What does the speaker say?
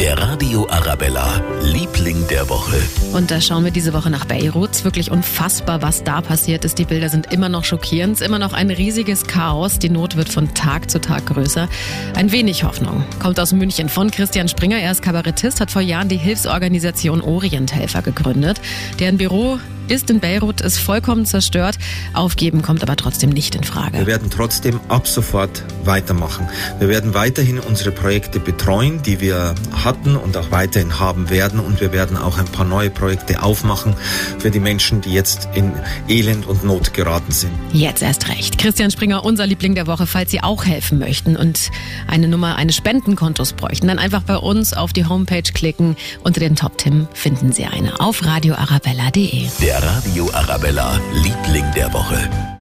Der Radio Arabella, Liebling der Woche. Und da schauen wir diese Woche nach Beirut. Wirklich unfassbar, was da passiert ist. Die Bilder sind immer noch schockierend. Es ist immer noch ein riesiges Chaos. Die Not wird von Tag zu Tag größer. Ein wenig Hoffnung kommt aus München von Christian Springer. Er ist Kabarettist, hat vor Jahren die Hilfsorganisation Orienthelfer gegründet. Deren Büro ist in Beirut, ist vollkommen zerstört. Aufgeben kommt aber trotzdem nicht in Frage. Wir werden trotzdem ab sofort weitermachen. Wir werden weiterhin unsere Projekte betreuen, die wir hatten und auch weiterhin haben werden. Und wir werden auch ein paar neue Projekte aufmachen für die Menschen, die jetzt in Elend und Not geraten sind. Jetzt erst recht. Christian Springer, unser Liebling der Woche, falls Sie auch helfen möchten und eine Nummer eines Spendenkontos bräuchten, dann einfach bei uns auf die Homepage klicken. Unter den Top-Tim finden Sie eine auf radioarabella.de. Der Radio Arabella, Liebling der Woche.